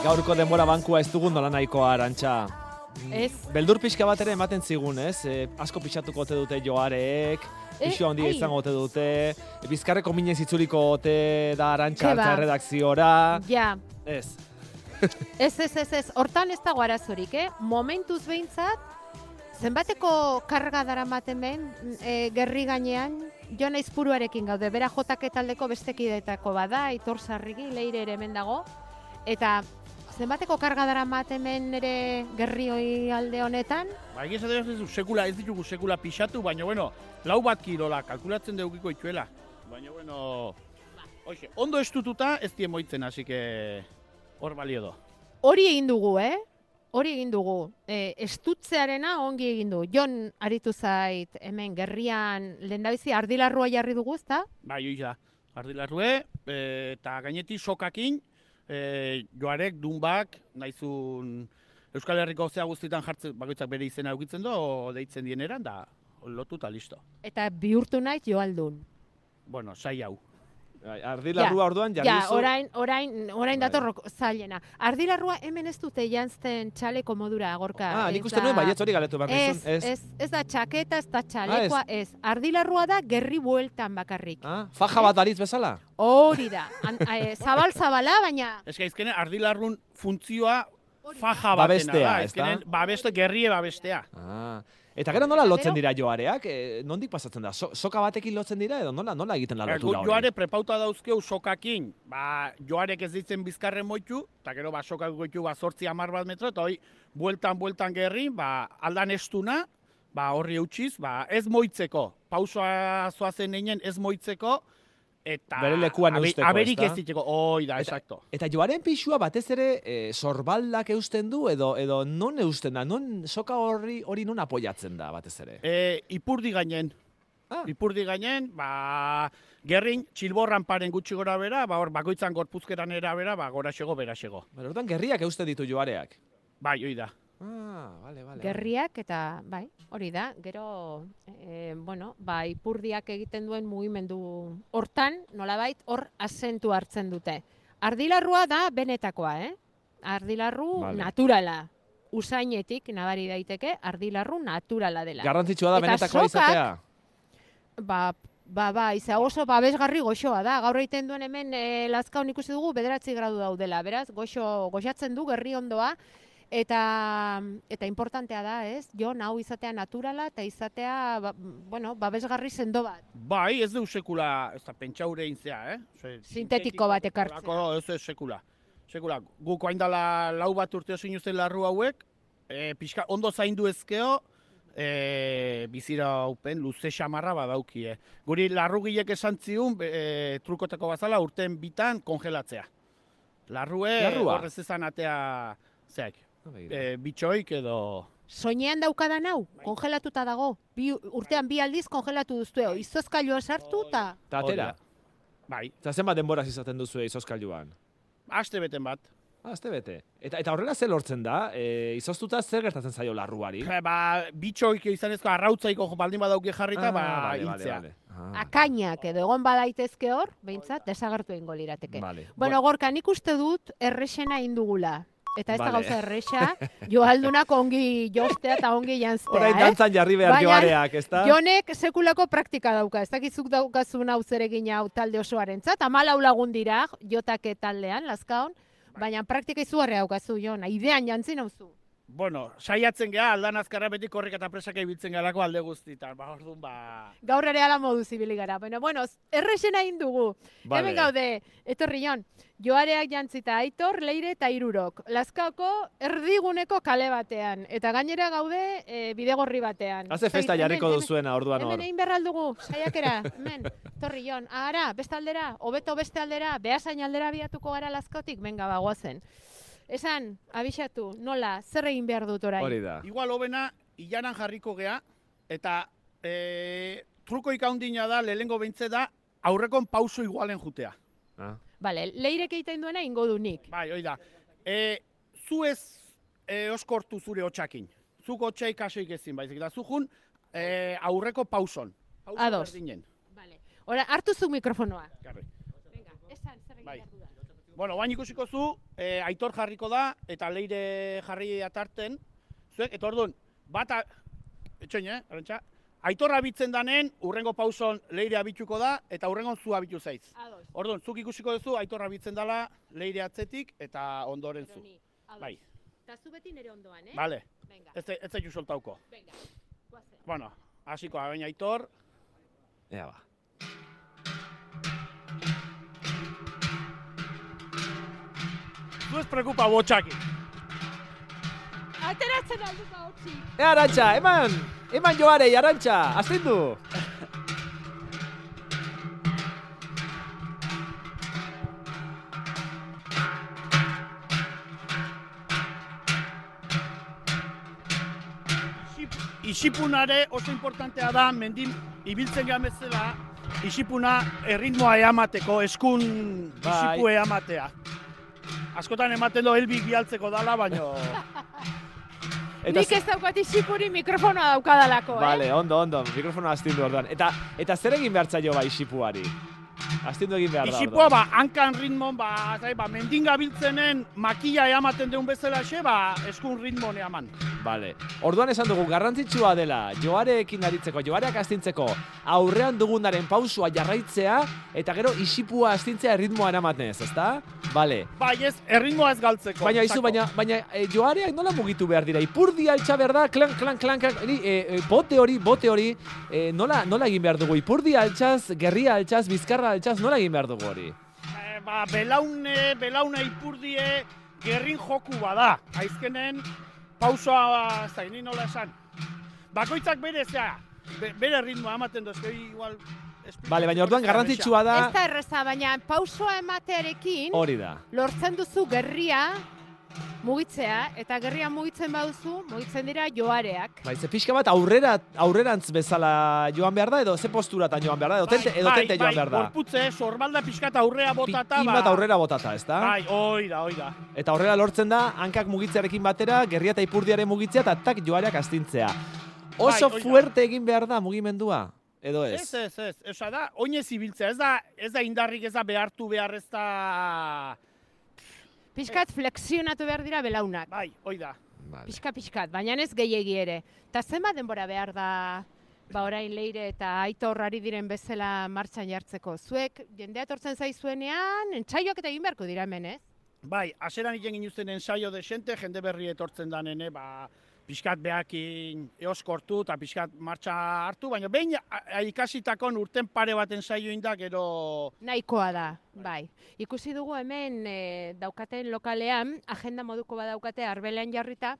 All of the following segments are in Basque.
Gaurko denbora bankua ez dugun nola nahikoa arantxa. Ez. Beldur pixka bat ere ematen zigun, ez? E, asko pixatuko ote dute joareek, Eh, pixo handi ai. izango ote dute, bizkarreko minez itzuliko ote da arantxa altza redakziora. Ja, Ez. ez, ez, ez, ez, hortan ez dago arazorik, eh? Momentuz behintzat, zenbateko karga daramaten behin, e, gerri gainean, jo naiz puruarekin gaude, bera jotake taldeko bestekidetako bada, itor sarrigi, leire ere hemen dago, eta zenbateko karga daramaten behin ere gerri hoi alde honetan, Ba, egia ez duzu sekula, ez ditugu sekula pixatu, baina bueno, lau bat kilola, kalkulatzen deukiko ituela. Baina bueno, hoxe, ondo estututa ez die moitzen, hasi que hor balio do. hori egin dugu, eh? Hori egin dugu. E, estutzearena ongi egin du. Jon aritu zait hemen gerrian lehendabizi ardilarrua jarri dugu, ezta? Bai, hoi da, ardilarrue, e, eta gainetik sokakin, e, joarek, dunbak, naizun Euskal Herriko zea guztietan jartzen, bakoitzak bere izena eukitzen do, deitzen dieneran, da lotu eta listo. Eta bihurtu naiz joaldun. Bueno, sai hau. Bai, Ardilarrua orduan jarri Ja, zu. orain, orain, orain Bai. dator zailena. Ardilarrua hemen ez dute jantzten txaleko modura, gorka. Ah, Ez nik uste da- nuen baietz hori galetu behar Ez, nizun. ez, ez, da txaketa, ez da Ah, txalekoa, ez. Ardilarrua da gerri bueltan bakarrik. Ah, faja bat aritz bezala? Hori da. An, eh, zabal zabala, baina Ez gaizkene, ardilarrun funtzioa da. faja batena Babestea, da. ezta? ezkenen, babeste, gerrie babestea. Ah. Eta gero nola lotzen dira joareak? E, nondik pasatzen da? So, soka batekin lotzen dira edo nola nola egiten da Ba, lotura hori? Joare prepauta dauzkeu sokakin, ba, joarek ez ditzen bizkarren moitu, eta gero ba, sokak goitu ba, sortzi amar bat metro, eta hoi, bueltan, bueltan gerri, ba, aldan estuna, ba, horri eutxiz, ba, ez moitzeko, pausoa zoazen einen ez moitzeko, eta Bere lekuan eusteko, aberik ezta? ez diteko, hoi da, Eta- exacto. Eta joaren pixua batez ere e, sorbaldak eusten du edo edo non eusten da? Non soka horri hori non apoiatzen da batez ere? E, ipurdi gainen, Ah. ipurdi gainen, ba, gerrin, txilborran paren gutxi gora bera, ba, hor, bakoitzan gorpuzkeran era bera, ba, gora xego, bera xego. Orduan gerriak eusten ditu joareak. Bai, hoi da. Ah, vale, vale. gerriak eta bai, hori da. Gero eh, bueno, ba ipurdiak egiten duen mugimendu hortan, nolabait hor asentu hartzen dute. Ardilarrua da benetakoa, eh? Ardilarru Vale. naturala. Usainetik nabari daiteke ardilarru naturala dela. Garrantzitsua da Eta benetakoa sokak- izatea. Ba, ba, ba, iza oso babesgarri goxoa da. Gaur egiten duen hemen e, lazkaun ikusi dugu bederatzi gradu daudela. Beraz, goxo, goxatzen du gerri ondoa. Eta, eta importantea da, ez? Jo, hau izatea naturala eta izatea, ba, bueno, babesgarri sendo bat. Bai, ez du sekula, ez da, pentsaure intzea, eh? Ose, Sintetiko bat ekartzea. Lako, ez ez sekula. Sekula, guk oaindala lau bat urte osin zen larru hauek, e, pixka, ondo zaindu ezkeo, e, bizira upen, luze xamarra badaukie. Guri larrugilek esan ziun, e, trukoteko bazala, urten bitan kongelatzea. Larrue, Larrua? horrez ezan atea, zeak. E, bitxoik edo... Soinean daukadan hau, kongelatuta dago. Bi, urtean bi aldiz kongelatu duzue. Izozkailua sartu eta... Ta atera. Hori da. Bai, Eta zenbat denboraz izaten duzu izoskailuan? aste beten bat. Azte bete. Eta, eta horrela ze lortzen da? E, izoztuta zer gertatzen zaio larruari? Ja, ba, bitxoik izanezko arrautzaiko jo baldin badauke jarrita, Ah, ba, vale, vale, hiltzea. vale. Ah, Akainak edo egon badaitezke hor, behintzat, desagertu egingo lirateke. vale. Bueno, gorka, nik uste dut errexena indugula. Eta ez da Vale. gauza errexa, joaldunak ongi jostea eta ongi jantztea, Orain eh? dantzan jarri behar Baina, joareak, ezta? Jonek sekulako praktika dauka, ez dakizuk daukazun hau zeregin hau talde osoarentzat, amalau lagun dira, jotake taldean, lazkaon, baina praktika izugarria daukazu, Jon, idean jantzi nauzu. Bueno, saiatzen geha, aldan azkarra beti korrik eta presak ibiltzen galako alde guztitan. Ba, orduan, ba... Gaur ere ala modu zibili gara. Bueno, bueno, errexena egin dugu. Vale. Hemen gaude, etorri Jon, joareak jantzita aitor, leire eta irurok. Lazkaoko erdiguneko kale batean. Eta gainera gaude e, bidegorri batean. Haze festa jarriko duzuena orduan hor. Hemen egin behar aldugu, saiakera, hemen, torri jon, ara, beste aldera, hobeto beste aldera, behasain aldera biatuko gara lazkotik, benga bagoazen. Esan, abixatu, nola, zer egin behar dut orain? Hori da. Igual hobena, ilanan jarriko gea, eta e, truko ikaundina da, lehengo behintze da, aurrekon pauso igualen jutea. Ah. Bale, leirek egiten duena ingo du nik. Bai, hoi da. E, zu ez e, oskortu zure hotxakin. Zuk hotxai kasoik ezin, baizik. Da, zu jun e, aurreko pauson. Pauso Ados. berdinen. Vale. Ora, hartu zu mikrofonoa. Garri. Venga, esan, zer egin Bai. Bueno, bain ikusiko zu, e, aitor jarriko da, eta leire jarri atarten, zuek, eta orduan, bata, etxoin, eh, arantxa, aitor abitzen danen, urrengo pauson leire abituko da, eta urrengo zu abitu zaiz. Ados. Orduan, zuk ikusiko duzu, aitor abitzen dala, leire atzetik, eta ondoren zu. Bai, Eta zu beti nire ondoan, eh? bale, Venga, ez, ez zaitu soltauko. venga. Guazen. Bueno, hasiko baina aitor, Ea ba. Zu ez preocupa botxaki. Ateratzen aldu ba hotzi. E, Arantxa, eman, eman joarei, Arantxa, astindu. Isip, isipunare oso importantea da, mendin ibiltzen gehan bezala, isipuna erritmoa eamateko, eskun Bai. isipu eamatea. Askotan ematen do helbik bialtzeko dala, baino... Eta Nik ez daukat isipuri mikrofonoa daukadalako, eh? Vale, ondo, ondo, mikrofono astindu orduan. Eta, eta zer egin behar zaio ba isipuari? Astindu egin behar da Isipua, ba, hankan ritmon, ba, zai, ba, mendin gabiltzenen makila eamaten deun bezala xe, ba, eskun ritmon eaman. Vale. Orduan esan dugu garrantzitsua dela joareekin aritzeko, joareak astintzeko aurrean dugunaren pausua jarraitzea eta gero isipua astintzea erritmoa eramatenez, ezta? Vale. Bai, ez, erritmoa ez galtzeko. Baina izu, baina, baina e, joareak nola mugitu behar dira? Ipurdi altxa behar da, klan, klan, klan, klan, e, e, bote hori, bote hori, e, nola, nola egin behar dugu? Ipurdi altxaz, gerria altxaz, bizkarra altxaz, nola egin behar dugu hori? Ba, belaune, belaune ipurdie gerrin joku bada. Aizkenen pausoa, ez da, ni nola esan. Bakoitzak bere, zea, be- bere ritmoa ematen dozke, igual... esplikatzeko Vale, baina orduan ez da garrantzitsua da, Ez da erreza, baina pausoa ematearekin hori da. lortzen duzu gerria mugitzea, eta gerria mugitzen baduzu, mugitzen dira joareak. Bai, ze pixka bat aurrera, aurrerantz bezala joan behar da, edo ze posturatan joan behar da, edo tente, edo bai, tente bai, joan behar da. Gorputze, sorbalda pixkat aurrea botata, Pikin bat aurrera botata, ezta? Bai, oi da, oi da. Eta horrela lortzen da, hankak mugitzearekin batera, gerria eta ipurdiaren mugitzea, eta tak joareak astintzea. Oso Bai, hoi da. fuerte egin behar da mugimendua, edo ez? Ez, ez, ez, ez, da, oinez ibiltzea, ez da, ez da indarrik, ez da behartu behar, ez da... Piskat flexionatu behar dira belaunak. Bai, oi da. Vale. Pixka pixkat, baina ez gehiegi ere. Eta zenbat denbora behar da ba orain leire eta aitor ari diren bezala martxan jartzeko. Zuek jendea etortzen zaizuenean, entsaioak eta egin beharko dira hemen, ez? Bai, aseran egin ginuzten ensaio desente, jende berri etortzen danene, ba, pixkat behakin eoskortu eta pixkat martxa hartu, baina behin ikasitakon urten pare bat ensaio inda gero... Nahikoa da, bai. Ikusi dugu hemen e, daukaten lokalean, agenda moduko badaukate arbelean jarrita,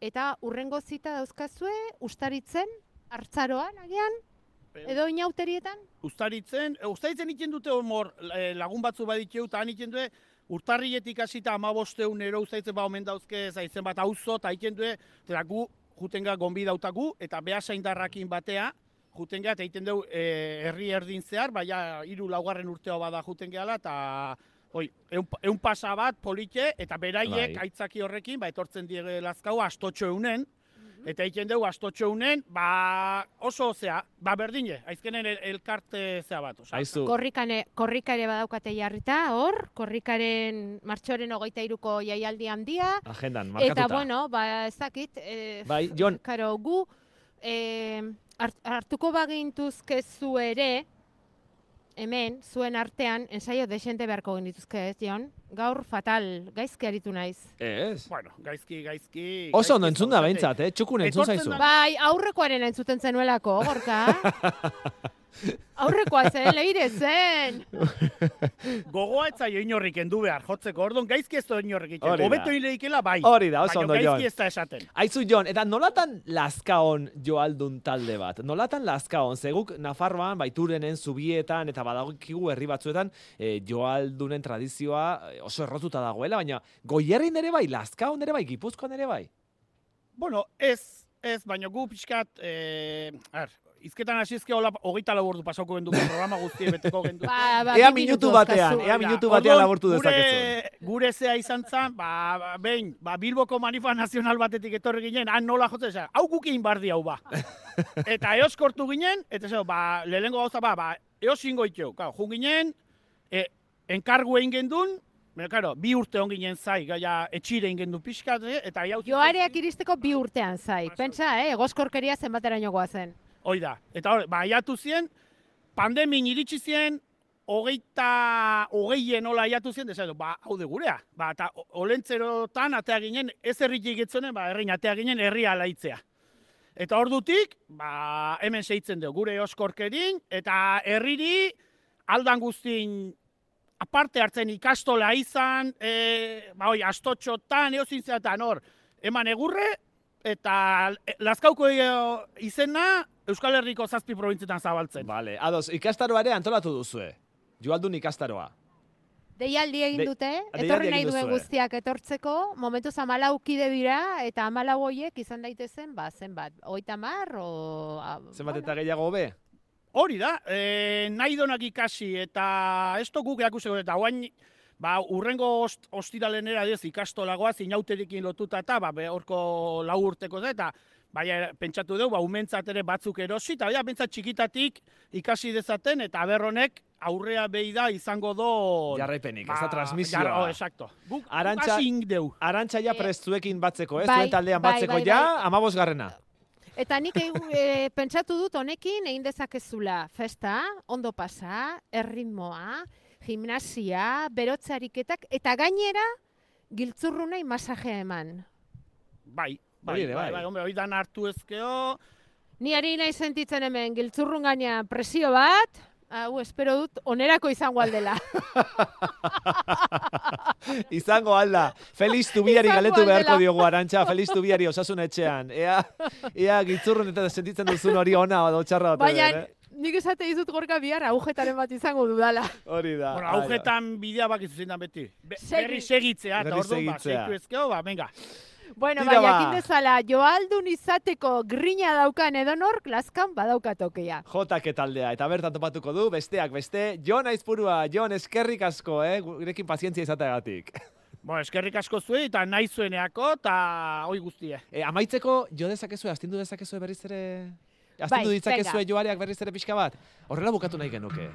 eta urrengo zita dauzkazue ustaritzen, hartzaroan, agian, edo inauterietan? Uztaritzen, e, uztaritzen iten dute homor e, lagun batzu baditu eta han iten dute urtarrietik hasita amabosteun ero uztaritzen ba omen dauzke zaitzen bat auzo eta iten dute, eta gu jutenga gonbi dautagu eta behasaindarrakin batea, jutenga eta egiten dugu e, herri erdin zehar, baina hiru laugarren urteo bada juten gehala eta Hoi, eun, eun pasa bat polite eta beraiek Bai. aitzaki horrekin ba etortzen die lazkau astotxo eunen, Eta egiten dugu astotxo unen, ba oso zea, ba berdine, aizkenen el, elkarte zea bat. Osa. Aizu, Korrikane, korrika ere badaukate jarrita, hor, korrikaren martxoren hogeita iruko jaialdi handia, agendan, markatuta. eta bueno, ba, ez dakit, e, Bai, Jon, karo, gu e, hart- hartuko bagintuzke zu ere, hemen, zuen artean, ensaio desente beharko genituzke, ez, Jon? Gaur fatal, gaizki aritu naiz. ez. Bueno, gaizki, gaizki... Oso ondo entzun da behintzat, eh? Txukun entzun zaizu. Bai, aurrekoaren entzuten zenuelako, gorka. Aurrekoa zen, leire zen. Gogoa ez zaio inorrik endu behar, jotzeko, orduan gaizki ez da inorrik egiten. Hobeto ileikela bai. Hori da, oso ondo, Jon. gaizki ez da esaten. Aizu, Jon, eta nolatan lazkaon joaldun talde bat? Nolatan lazkaon? Zeguk Nafarroan, baiturenen, zubietan, eta badagokigu herri batzuetan, e, joaldunen tradizioa eh, oso errotuta dagoela, baina goierrin ere bai, lazkaon ere bai, gipuzkoan ere bai. Bueno, ez, ez, baina gu pixkat, eh, ar, izketan hasizke hola hogeita lau ordu pasauko genduko programa guztie beteko gendu. Ba, ba, Ea minutu batean, ea minutu batean gure- dezakezu. Gure zea izan zen, ba, ba, behin, ba, Bilboko manifa nazional batetik etorri ginen, han nola jotzen zen, hau gukin bardi hau ba. eta eoskortu ginen, eta zeo, ba, lehenengo gauza ba, ba, eos ingo itxeu. Kau, jun ginen, e, enkargu egin gendun, Baina, karo, bi urte onginen zai, gaia etxire ingen du pixkat, eh, eta jau... Joareak iristeko bi urtean zai. Pentsa, eh, egoskorkeria zenbateraino goazen. Hoi da. Eta hor, ba, aiatu zien, pandemin iritsi zien, hogeita, hogeien nola aiatu zien, desatu, ba, hau de gurea. Ba, eta olentzerotan atea ginen, ez herritik getzonen, ba, herrin atea ginen herri alaitzea. Eta ordutik, ba, hemen seitzen dugu, gure oskorkerin, eta herriri aldan guztin aparte hartzen ikastola izan, e, ba, oi, astotxotan, eozin zeatan hor, eman egurre, eta Lazkauko e, izena Euskal Herriko zazpi probintzietan zabaltzen. Vale, ados, ikastaroa ere antolatu duzue. Joaldun ikastaroa. Deialdi egin De- dute, deialdi etorri nahi duen guztiak etortzeko, momentuz amalau kide dira, eta amalau hoiek izan daitezen, ba, zenbat, oita mar, o... a- Zenbat bueno, eta gehiago hobe? Hori da, e, nahi donak ikasi eta ez to guk erakusiko eta guain ba, urrengo ost, ostiralenera ez ikastolagoaz inauterekin lotuta eta ba, be, horko lau urteko da eta Baina pentsatu dugu, ba, umentzat ere batzuk erosi, eta baina bentsat txikitatik ikasi dezaten, eta berronek aurrea behi da izango do... Jarraipenik, ez da Ba, transmisioa. jarra- oh, exacto. Guk, Arantxa- deu. Arantxa ja Eh, prestuekin batzeko, ez? bai, Zuen taldean bai, batzeko bai, ja, bai. amabos garrena. Eta nik e, pentsatu dut honekin egin dezakezula festa, ondo pasa, erritmoa, gimnasia, berotzariketak, eta gainera giltzurrunei masajea eman. Bai, bai, bai, bai. bai, hombre, hori dan hartu ezkeo, Ni ari nahi sentitzen hemen giltzurrun gainean presio bat, hau espero dut onerako izango aldela. Izango alda. Feliz tubiari galetu beharko diogu Arantxa, Feliz tubiari osasun etxean. Ea, ea giltzurrun eta sentitzen duzun hori ona edo txarra ote Baina eh? nik esate dizut gorka bihar agujetaren bat izango dudala. Hori da. bueno, Ai, augetan bidea bakizu zein beti. Be, Segi. berri segitzea, eta orduan, ba, segitu ezkeo, ba, venga. Bueno, Tira bai, ba. dezala, joaldun izateko grina daukan edonork, laskan badaukatokea. Jotake taldea, eta bertan topatuko du, besteak beste, Jon Aizpurua, Jon eskerrik asko, eh? Gurekin pazientzia izateagatik. Bo, eskerrik asko zuei, eta nahi zueneako, eta hoi guztie. E, amaitzeko, jo dezakezue, astindu dezakezue berriz ere... Astindu Bai, ditzakezue venga. joareak berriz ere pixka bat? Horrela bukatu nahi genuke.